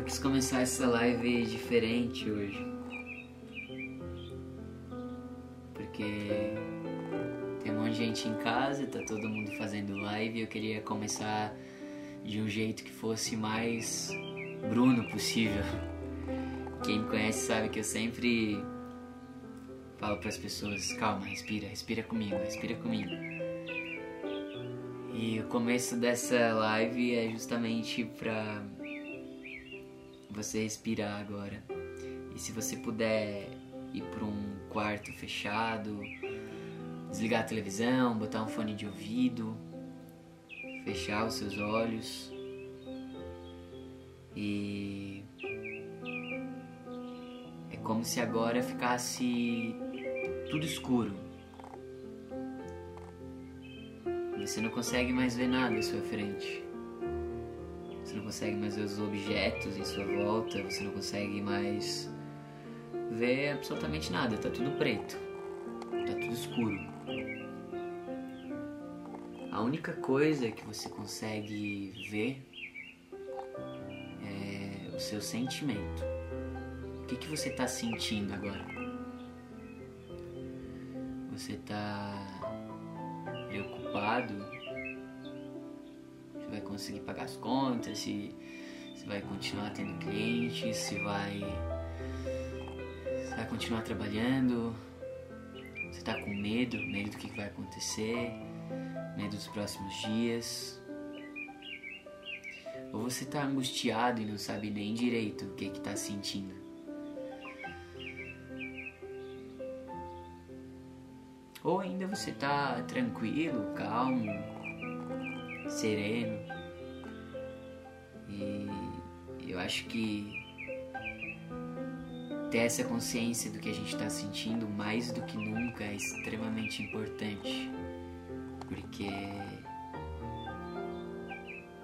Eu quis começar essa live diferente hoje. Porque tem um monte de gente em casa, tá todo mundo fazendo live e eu queria começar de um jeito que fosse mais Bruno possível. Quem me conhece sabe que eu sempre falo para as pessoas: calma, respira, respira comigo, respira comigo. E o começo dessa live é justamente para você respirar agora. E se você puder ir para um quarto fechado, desligar a televisão, botar um fone de ouvido, fechar os seus olhos e é como se agora ficasse tudo escuro. Você não consegue mais ver nada à sua frente. Você não consegue mais ver os objetos em sua volta, você não consegue mais ver absolutamente nada, tá tudo preto. Tá tudo escuro. A única coisa que você consegue ver é o seu sentimento. O que, que você está sentindo agora? Você está preocupado? Vai conseguir pagar as contas? Se, se vai continuar tendo clientes? Se vai, se vai continuar trabalhando? Você está com medo? Medo do que vai acontecer? Medo dos próximos dias? Ou você está angustiado e não sabe nem direito o que está sentindo? Ou ainda você está tranquilo, calmo, sereno. E eu acho que ter essa consciência do que a gente está sentindo mais do que nunca é extremamente importante. Porque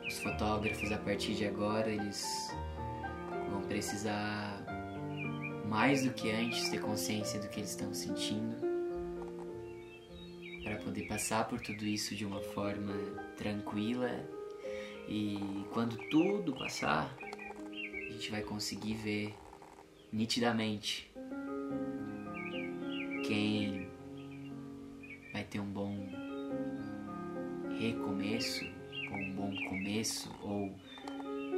os fotógrafos a partir de agora eles vão precisar mais do que antes ter consciência do que eles estão sentindo passar por tudo isso de uma forma tranquila e quando tudo passar a gente vai conseguir ver nitidamente quem vai ter um bom recomeço ou um bom começo ou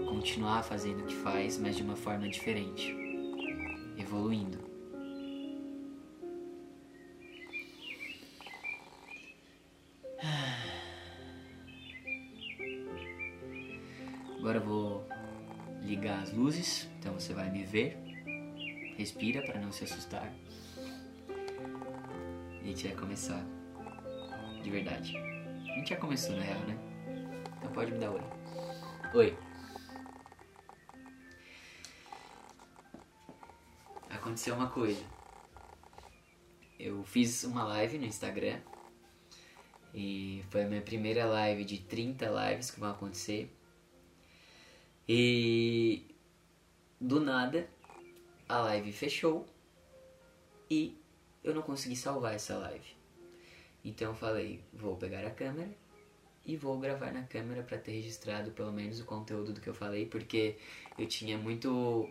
continuar fazendo o que faz, mas de uma forma diferente, evoluindo. Agora eu vou ligar as luzes, então você vai me ver. Respira para não se assustar. E a gente vai começar. De verdade. A gente já começou na real, né? Então pode me dar oi. Oi. Aconteceu uma coisa. Eu fiz uma live no Instagram. E foi a minha primeira live de 30 lives que vão acontecer. E do nada a live fechou e eu não consegui salvar essa live. Então eu falei, vou pegar a câmera e vou gravar na câmera para ter registrado pelo menos o conteúdo do que eu falei, porque eu tinha muito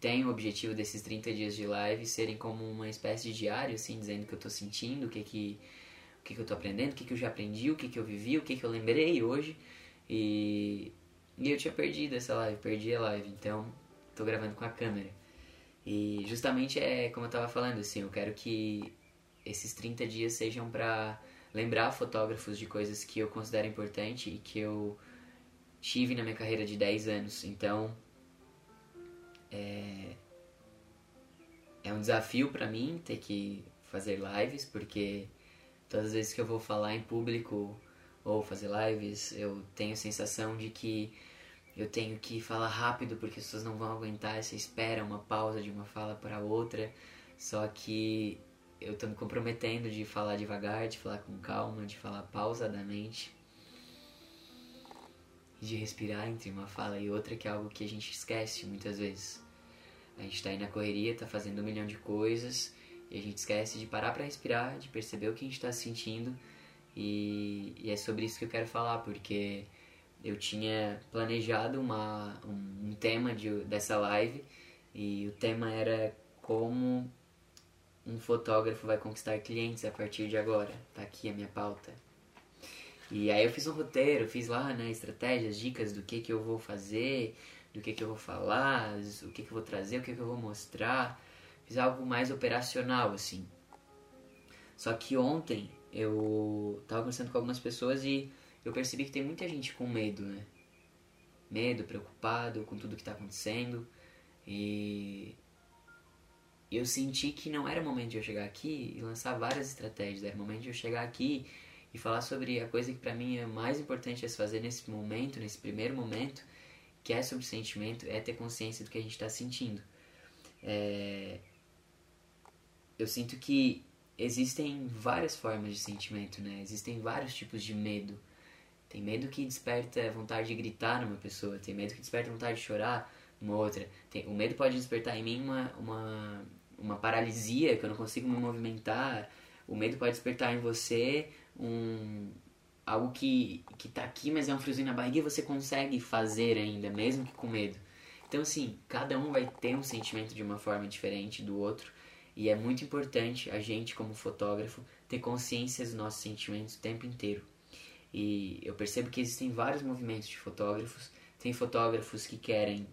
tenho o objetivo desses 30 dias de live serem como uma espécie de diário, assim, dizendo o que eu tô sentindo, o que que o que, que eu tô aprendendo, o que, que eu já aprendi, o que, que eu vivi, o que, que eu lembrei hoje. E e eu tinha perdido essa live, perdi a live, então tô gravando com a câmera. E justamente é como eu tava falando, assim, eu quero que esses 30 dias sejam para lembrar fotógrafos de coisas que eu considero importante e que eu tive na minha carreira de 10 anos. Então, é, é um desafio para mim ter que fazer lives, porque todas as vezes que eu vou falar em público ou fazer lives, eu tenho a sensação de que eu tenho que falar rápido porque as pessoas não vão aguentar essa espera, uma pausa de uma fala para outra. Só que eu tô me comprometendo de falar devagar, de falar com calma, de falar pausadamente. E de respirar entre uma fala e outra, que é algo que a gente esquece muitas vezes. A gente tá aí na correria, tá fazendo um milhão de coisas, e a gente esquece de parar para respirar, de perceber o que a gente tá sentindo. E, e é sobre isso que eu quero falar, porque eu tinha planejado uma, um, um tema de, dessa live e o tema era como um fotógrafo vai conquistar clientes a partir de agora. Tá aqui a minha pauta. E aí eu fiz um roteiro, fiz lá, né, estratégias, dicas do que que eu vou fazer, do que que eu vou falar, o que que eu vou trazer, o que que eu vou mostrar. Fiz algo mais operacional, assim. Só que ontem eu tava conversando com algumas pessoas e eu percebi que tem muita gente com medo, né? Medo, preocupado com tudo que tá acontecendo. E eu senti que não era momento de eu chegar aqui e lançar várias estratégias, era momento de eu chegar aqui e falar sobre a coisa que para mim é mais importante a se fazer nesse momento, nesse primeiro momento, que é sobre sentimento, é ter consciência do que a gente está sentindo. É... Eu sinto que existem várias formas de sentimento, né? Existem vários tipos de medo. Tem medo que desperta vontade de gritar numa pessoa, tem medo que desperta vontade de chorar numa outra. Tem... O medo pode despertar em mim uma, uma, uma paralisia, que eu não consigo me movimentar. O medo pode despertar em você um algo que, que tá aqui, mas é um friozinho na barriga e você consegue fazer ainda, mesmo que com medo. Então, assim, cada um vai ter um sentimento de uma forma diferente do outro. E é muito importante a gente, como fotógrafo, ter consciência dos nossos sentimentos o tempo inteiro. E eu percebo que existem vários movimentos de fotógrafos. Tem fotógrafos que querem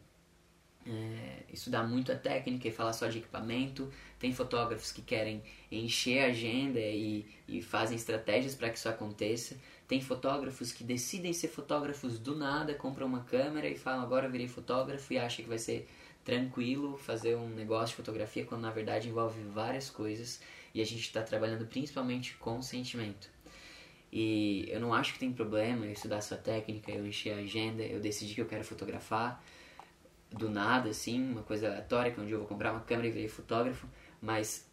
é, estudar muito a técnica e falar só de equipamento. Tem fotógrafos que querem encher a agenda e, e fazem estratégias para que isso aconteça. Tem fotógrafos que decidem ser fotógrafos do nada, compram uma câmera e falam agora eu virei fotógrafo e acham que vai ser tranquilo fazer um negócio de fotografia quando na verdade envolve várias coisas e a gente está trabalhando principalmente com sentimento. E eu não acho que tem problema eu estudar sua técnica, eu encher a agenda, eu decidir que eu quero fotografar do nada, assim, uma coisa aleatória, que um dia eu vou comprar uma câmera e virei fotógrafo, mas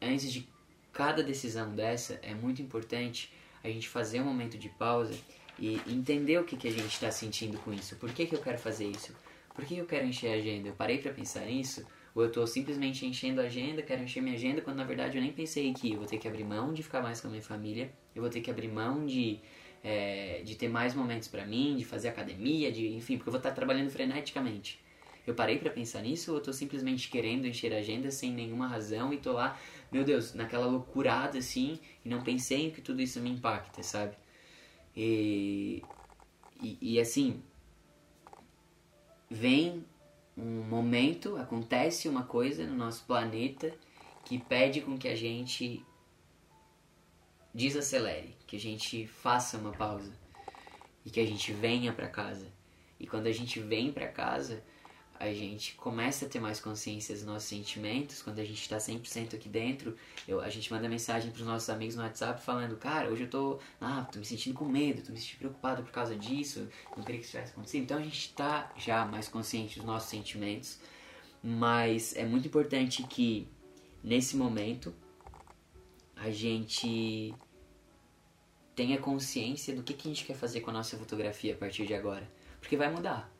antes de cada decisão dessa, é muito importante a gente fazer um momento de pausa e entender o que, que a gente está sentindo com isso. Por que, que eu quero fazer isso? Por que eu quero encher a agenda? Eu parei para pensar nisso? Ou eu estou simplesmente enchendo a agenda, quero encher minha agenda, quando na verdade eu nem pensei que eu vou ter que abrir mão de ficar mais com a minha família, eu vou ter que abrir mão de, é, de ter mais momentos para mim, de fazer academia, de enfim, porque eu vou estar trabalhando freneticamente. Eu parei para pensar nisso ou eu tô simplesmente querendo encher a agenda sem nenhuma razão e tô lá, meu Deus, naquela loucurada assim, e não pensei em que tudo isso me impacta, sabe? E, e, e assim, vem um momento, acontece uma coisa no nosso planeta que pede com que a gente desacelere, que a gente faça uma pausa e que a gente venha para casa. E quando a gente vem para casa, a gente começa a ter mais consciência dos nossos sentimentos, quando a gente está 100% aqui dentro, eu, a gente manda mensagem para os nossos amigos no WhatsApp falando, cara, hoje eu tô, ah, tô me sentindo com medo, tô me sentindo preocupado por causa disso, não queria que isso tivesse acontecido. Então a gente está já mais consciente dos nossos sentimentos, mas é muito importante que nesse momento a gente tenha consciência do que, que a gente quer fazer com a nossa fotografia a partir de agora, porque vai mudar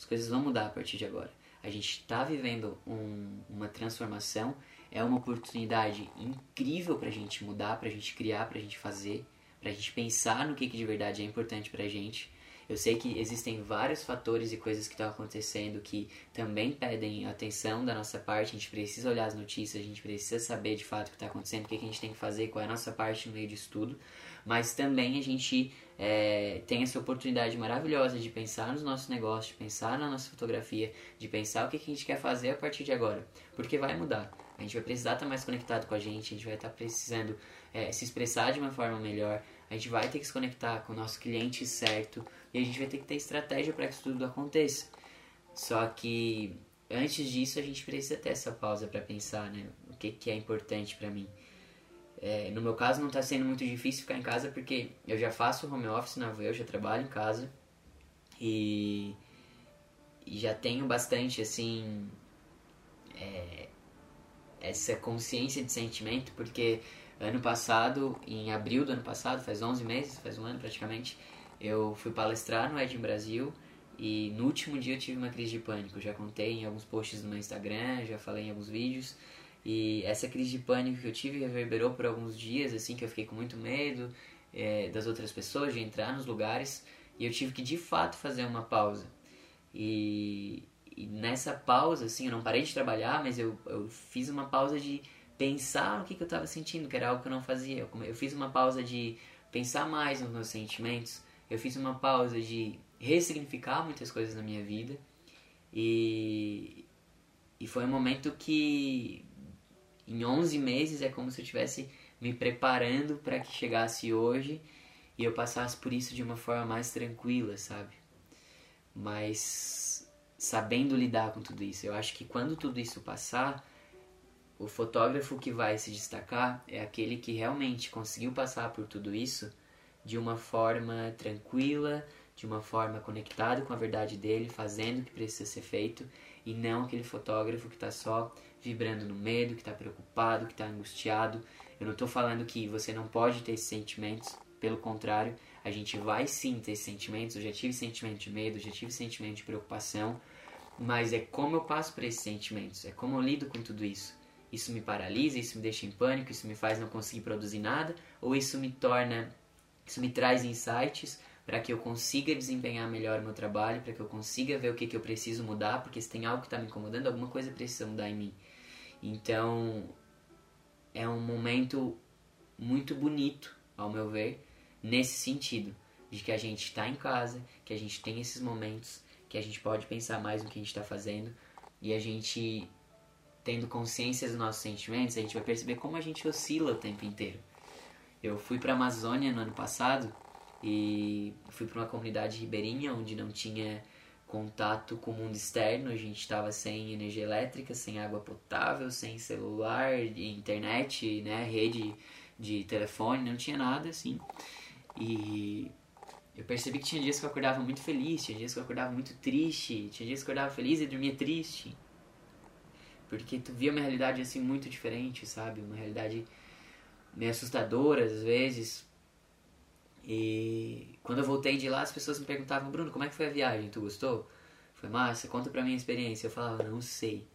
as coisas vão mudar a partir de agora. A gente está vivendo um, uma transformação, é uma oportunidade incrível para a gente mudar, para a gente criar, para a gente fazer, para a gente pensar no que, que de verdade é importante para a gente. Eu sei que existem vários fatores e coisas que estão acontecendo que também pedem atenção da nossa parte. A gente precisa olhar as notícias, a gente precisa saber de fato o que está acontecendo, o que, que a gente tem que fazer, qual é a nossa parte no meio disso tudo. Mas também a gente é, tem essa oportunidade maravilhosa de pensar nos nossos negócios, de pensar na nossa fotografia, de pensar o que, que a gente quer fazer a partir de agora. Porque vai mudar. A gente vai precisar estar mais conectado com a gente, a gente vai estar precisando é, se expressar de uma forma melhor, a gente vai ter que se conectar com o nosso cliente certo e a gente vai ter que ter estratégia para que isso tudo aconteça. Só que antes disso a gente precisa ter essa pausa para pensar, né? O que, que é importante para mim. É, no meu caso não está sendo muito difícil ficar em casa porque eu já faço home office na Vue, eu já trabalho em casa e, e já tenho bastante assim é, essa consciência de sentimento porque ano passado, em abril do ano passado, faz 11 meses, faz um ano praticamente, eu fui palestrar no Ed Brasil e no último dia eu tive uma crise de pânico. já contei em alguns posts no meu Instagram, já falei em alguns vídeos. E essa crise de pânico que eu tive reverberou por alguns dias, assim, que eu fiquei com muito medo é, das outras pessoas, de entrar nos lugares. E eu tive que de fato fazer uma pausa. E, e nessa pausa, assim, eu não parei de trabalhar, mas eu, eu fiz uma pausa de pensar no que, que eu estava sentindo, que era algo que eu não fazia. Eu, eu fiz uma pausa de pensar mais nos meus sentimentos. Eu fiz uma pausa de ressignificar muitas coisas na minha vida. E, e foi um momento que, em 11 meses, é como se eu estivesse me preparando para que chegasse hoje e eu passasse por isso de uma forma mais tranquila, sabe? Mas sabendo lidar com tudo isso. Eu acho que quando tudo isso passar, o fotógrafo que vai se destacar é aquele que realmente conseguiu passar por tudo isso de uma forma tranquila, de uma forma conectada com a verdade dele, fazendo o que precisa ser feito, e não aquele fotógrafo que está só vibrando no medo, que está preocupado, que está angustiado. Eu não estou falando que você não pode ter esses sentimentos, pelo contrário, a gente vai sim ter esses sentimentos. Eu já tive sentimento de medo, já tive sentimento de preocupação, mas é como eu passo por esses sentimentos, é como eu lido com tudo isso. Isso me paralisa, isso me deixa em pânico, isso me faz não conseguir produzir nada, ou isso me torna, isso me traz insights para que eu consiga desempenhar melhor o meu trabalho, para que eu consiga ver o que, que eu preciso mudar, porque se tem algo que está me incomodando, alguma coisa precisa mudar em mim. Então, é um momento muito bonito, ao meu ver, nesse sentido, de que a gente está em casa, que a gente tem esses momentos, que a gente pode pensar mais no que a gente está fazendo e a gente tendo consciência dos nossos sentimentos, a gente vai perceber como a gente oscila o tempo inteiro. Eu fui para a Amazônia no ano passado e fui para uma comunidade ribeirinha onde não tinha contato com o mundo externo, a gente estava sem energia elétrica, sem água potável, sem celular, internet, né, rede de telefone, não tinha nada assim. E eu percebi que tinha dias que eu acordava muito feliz, tinha dias que eu acordava muito triste, tinha dias que eu acordava feliz e dormia triste. Porque tu via uma realidade assim muito diferente, sabe? Uma realidade meio assustadora às vezes. E quando eu voltei de lá, as pessoas me perguntavam: Bruno, como é que foi a viagem? Tu gostou? Foi massa? Conta pra mim a experiência. Eu falava: Não sei.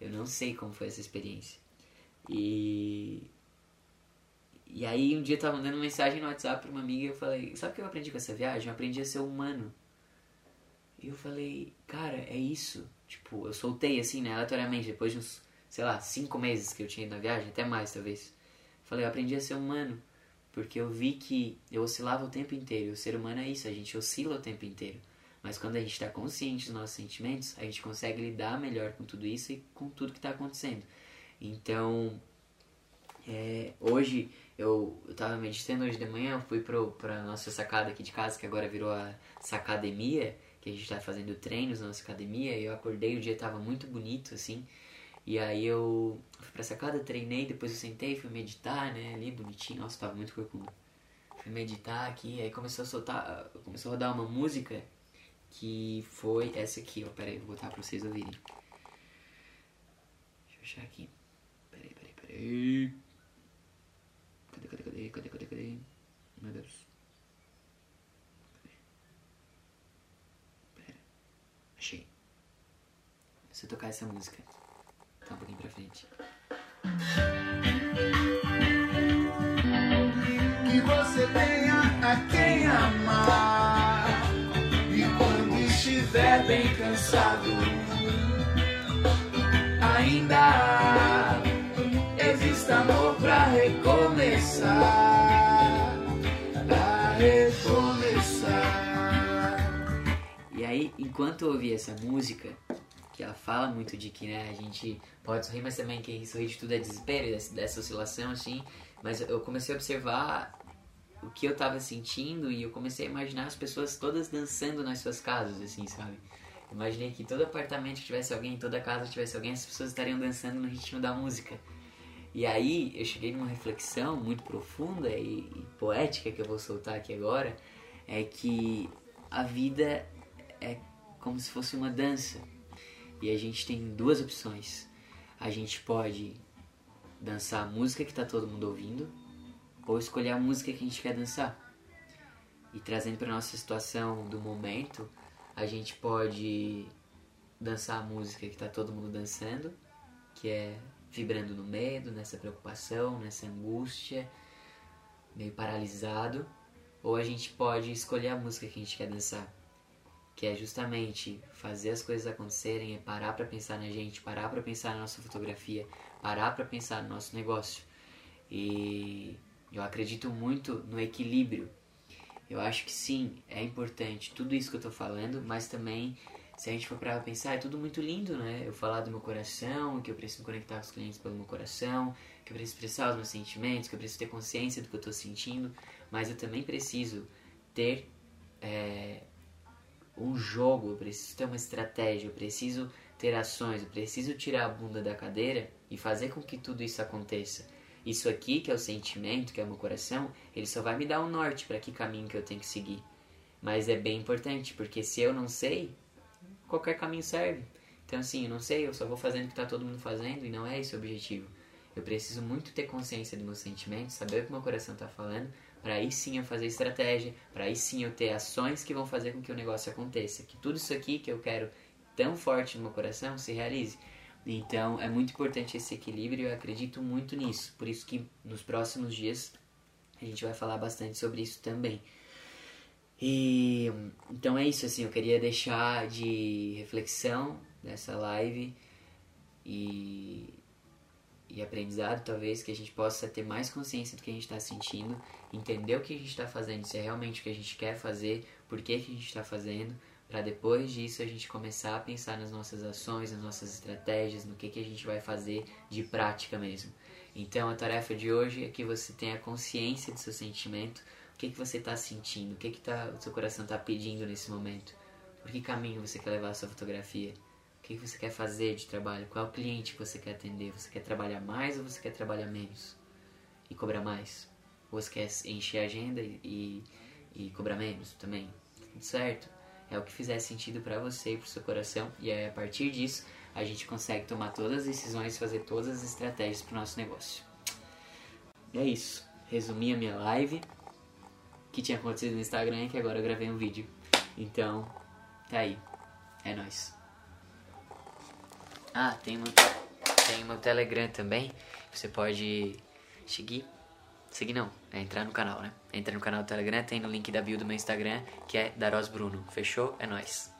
Eu não sei como foi essa experiência. E. E aí um dia eu tava mandando mensagem no WhatsApp pra uma amiga e eu falei: Sabe o que eu aprendi com essa viagem? Eu aprendi a ser humano. E eu falei: Cara, é isso. Tipo, eu soltei assim, né, aleatoriamente, depois de uns, sei lá, cinco meses que eu tinha ido na viagem, até mais talvez. Falei, eu aprendi a ser humano, porque eu vi que eu oscilava o tempo inteiro. O ser humano é isso, a gente oscila o tempo inteiro. Mas quando a gente está consciente dos nossos sentimentos, a gente consegue lidar melhor com tudo isso e com tudo que está acontecendo. Então, é, hoje eu, estava meditando hoje de manhã, eu fui para a nossa sacada aqui de casa, que agora virou a sacademia, que a gente tá fazendo treinos na nossa academia, e eu acordei, o dia tava muito bonito, assim, e aí eu fui pra sacada, treinei, depois eu sentei, fui meditar, né, ali bonitinho, nossa, tava muito corcunda. Fui meditar aqui, aí começou a soltar, começou a rodar uma música que foi essa aqui, ó, peraí, vou botar pra vocês ouvirem. Deixa eu achar aqui. Peraí, peraí, peraí. Cadê, cadê, cadê, cadê, cadê, cadê? Meu Deus. Achei. Se eu tocar essa música. Tá um pouquinho pra frente. Que você tenha a quem amar. E quando estiver bem cansado, ainda exista amor pra recomeçar. Pra recomeçar aí, enquanto eu ouvi essa música, fala muito de que né, a gente pode sorrir, mas também que sorrir de tudo é desespero, dessa, dessa oscilação assim. Mas eu comecei a observar o que eu tava sentindo e eu comecei a imaginar as pessoas todas dançando nas suas casas, assim, sabe? Imaginei que todo apartamento tivesse alguém, toda casa tivesse alguém, as pessoas estariam dançando no ritmo da música. E aí eu cheguei numa reflexão muito profunda e, e poética que eu vou soltar aqui agora, é que a vida é como se fosse uma dança. E a gente tem duas opções. A gente pode dançar a música que está todo mundo ouvindo, ou escolher a música que a gente quer dançar. E trazendo para nossa situação do momento, a gente pode dançar a música que está todo mundo dançando, que é vibrando no medo, nessa preocupação, nessa angústia, meio paralisado. ou a gente pode escolher a música que a gente quer dançar. Que é justamente fazer as coisas acontecerem, é parar para pensar na gente, parar para pensar na nossa fotografia, parar para pensar no nosso negócio. E eu acredito muito no equilíbrio. Eu acho que sim, é importante tudo isso que eu tô falando, mas também se a gente for para pensar, é tudo muito lindo, né? Eu falar do meu coração, que eu preciso conectar com os clientes pelo meu coração, que eu preciso expressar os meus sentimentos, que eu preciso ter consciência do que eu estou sentindo, mas eu também preciso ter é, um jogo, eu preciso ter uma estratégia, eu preciso ter ações, eu preciso tirar a bunda da cadeira e fazer com que tudo isso aconteça. Isso aqui, que é o sentimento, que é o meu coração, ele só vai me dar um norte para que caminho que eu tenho que seguir. Mas é bem importante, porque se eu não sei, qualquer caminho serve. Então, assim, eu não sei, eu só vou fazendo o que está todo mundo fazendo e não é esse o objetivo. Eu preciso muito ter consciência dos meus sentimentos, saber o que meu coração está falando, para aí sim eu fazer estratégia, para aí sim eu ter ações que vão fazer com que o negócio aconteça. Que tudo isso aqui que eu quero tão forte no meu coração se realize. Então é muito importante esse equilíbrio e eu acredito muito nisso. Por isso que nos próximos dias a gente vai falar bastante sobre isso também. E então é isso assim, eu queria deixar de reflexão nessa live e, e aprendizado talvez que a gente possa ter mais consciência do que a gente está sentindo, entender o que a gente está fazendo, se é realmente o que a gente quer fazer, por que, que a gente está fazendo, para depois disso a gente começar a pensar nas nossas ações, nas nossas estratégias, no que, que a gente vai fazer de prática mesmo. Então a tarefa de hoje é que você tenha consciência do seu sentimento, o que, que você está sentindo? O que, que tá, o seu coração está pedindo nesse momento? Por que caminho você quer levar a sua fotografia? O que, você quer fazer de trabalho? Qual é o cliente que você quer atender? Você quer trabalhar mais ou você quer trabalhar menos? E cobrar mais? Ou você quer encher a agenda e, e, e cobrar menos também? Tudo certo? É o que fizer sentido para você e para o seu coração. E aí, a partir disso, a gente consegue tomar todas as decisões e fazer todas as estratégias para o nosso negócio. E é isso. Resumi a minha live que tinha acontecido no Instagram e que agora eu gravei um vídeo. Então, tá aí. É nóis. Ah, tem meu, tem meu Telegram também. Você pode seguir. Seguir não, é entrar no canal, né? Entra no canal do Telegram, tem no link da bio do meu Instagram, que é Daros Bruno. Fechou? É nóis.